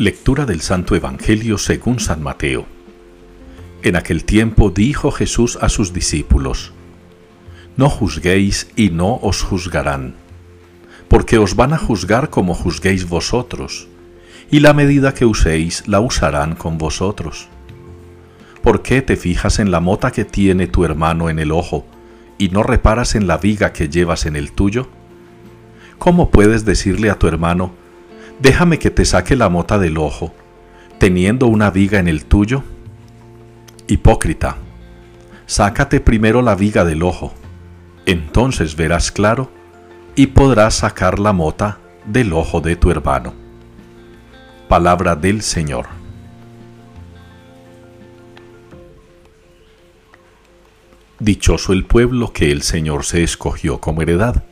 Lectura del Santo Evangelio según San Mateo. En aquel tiempo dijo Jesús a sus discípulos, No juzguéis y no os juzgarán, porque os van a juzgar como juzguéis vosotros, y la medida que uséis la usarán con vosotros. ¿Por qué te fijas en la mota que tiene tu hermano en el ojo, y no reparas en la viga que llevas en el tuyo? ¿Cómo puedes decirle a tu hermano, déjame que te saque la mota del ojo, teniendo una viga en el tuyo? Hipócrita, sácate primero la viga del ojo, entonces verás claro y podrás sacar la mota del ojo de tu hermano. Palabra del Señor. Dichoso el pueblo que el Señor se escogió como heredad.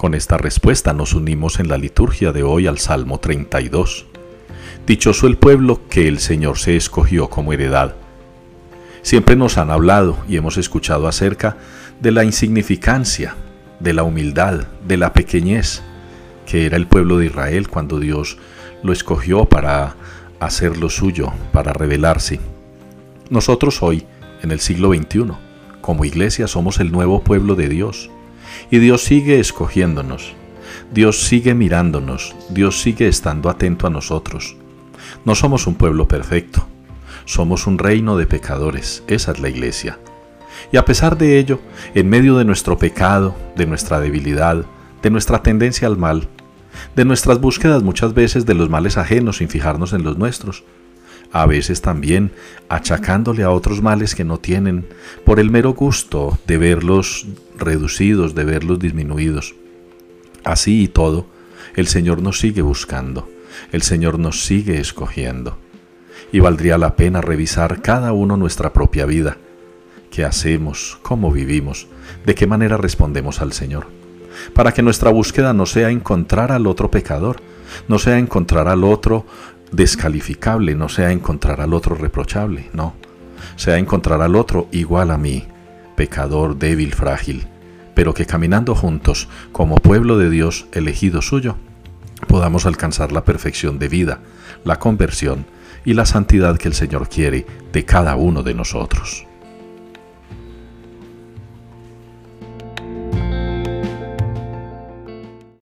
Con esta respuesta nos unimos en la liturgia de hoy al Salmo 32. Dichoso el pueblo que el Señor se escogió como heredad. Siempre nos han hablado y hemos escuchado acerca de la insignificancia, de la humildad, de la pequeñez que era el pueblo de Israel cuando Dios lo escogió para hacer lo suyo, para revelarse. Nosotros hoy, en el siglo XXI, como iglesia somos el nuevo pueblo de Dios y Dios sigue escogiéndonos. Dios sigue mirándonos. Dios sigue estando atento a nosotros. No somos un pueblo perfecto. Somos un reino de pecadores. Esa es la iglesia. Y a pesar de ello, en medio de nuestro pecado, de nuestra debilidad, de nuestra tendencia al mal, de nuestras búsquedas muchas veces de los males ajenos sin fijarnos en los nuestros, a veces también achacándole a otros males que no tienen por el mero gusto de verlos reducidos, de verlos disminuidos. Así y todo, el Señor nos sigue buscando, el Señor nos sigue escogiendo. Y valdría la pena revisar cada uno nuestra propia vida. ¿Qué hacemos? ¿Cómo vivimos? ¿De qué manera respondemos al Señor? Para que nuestra búsqueda no sea encontrar al otro pecador, no sea encontrar al otro descalificable, no sea encontrar al otro reprochable, no, sea encontrar al otro igual a mí, pecador débil, frágil, pero que caminando juntos como pueblo de Dios elegido suyo, podamos alcanzar la perfección de vida, la conversión y la santidad que el Señor quiere de cada uno de nosotros.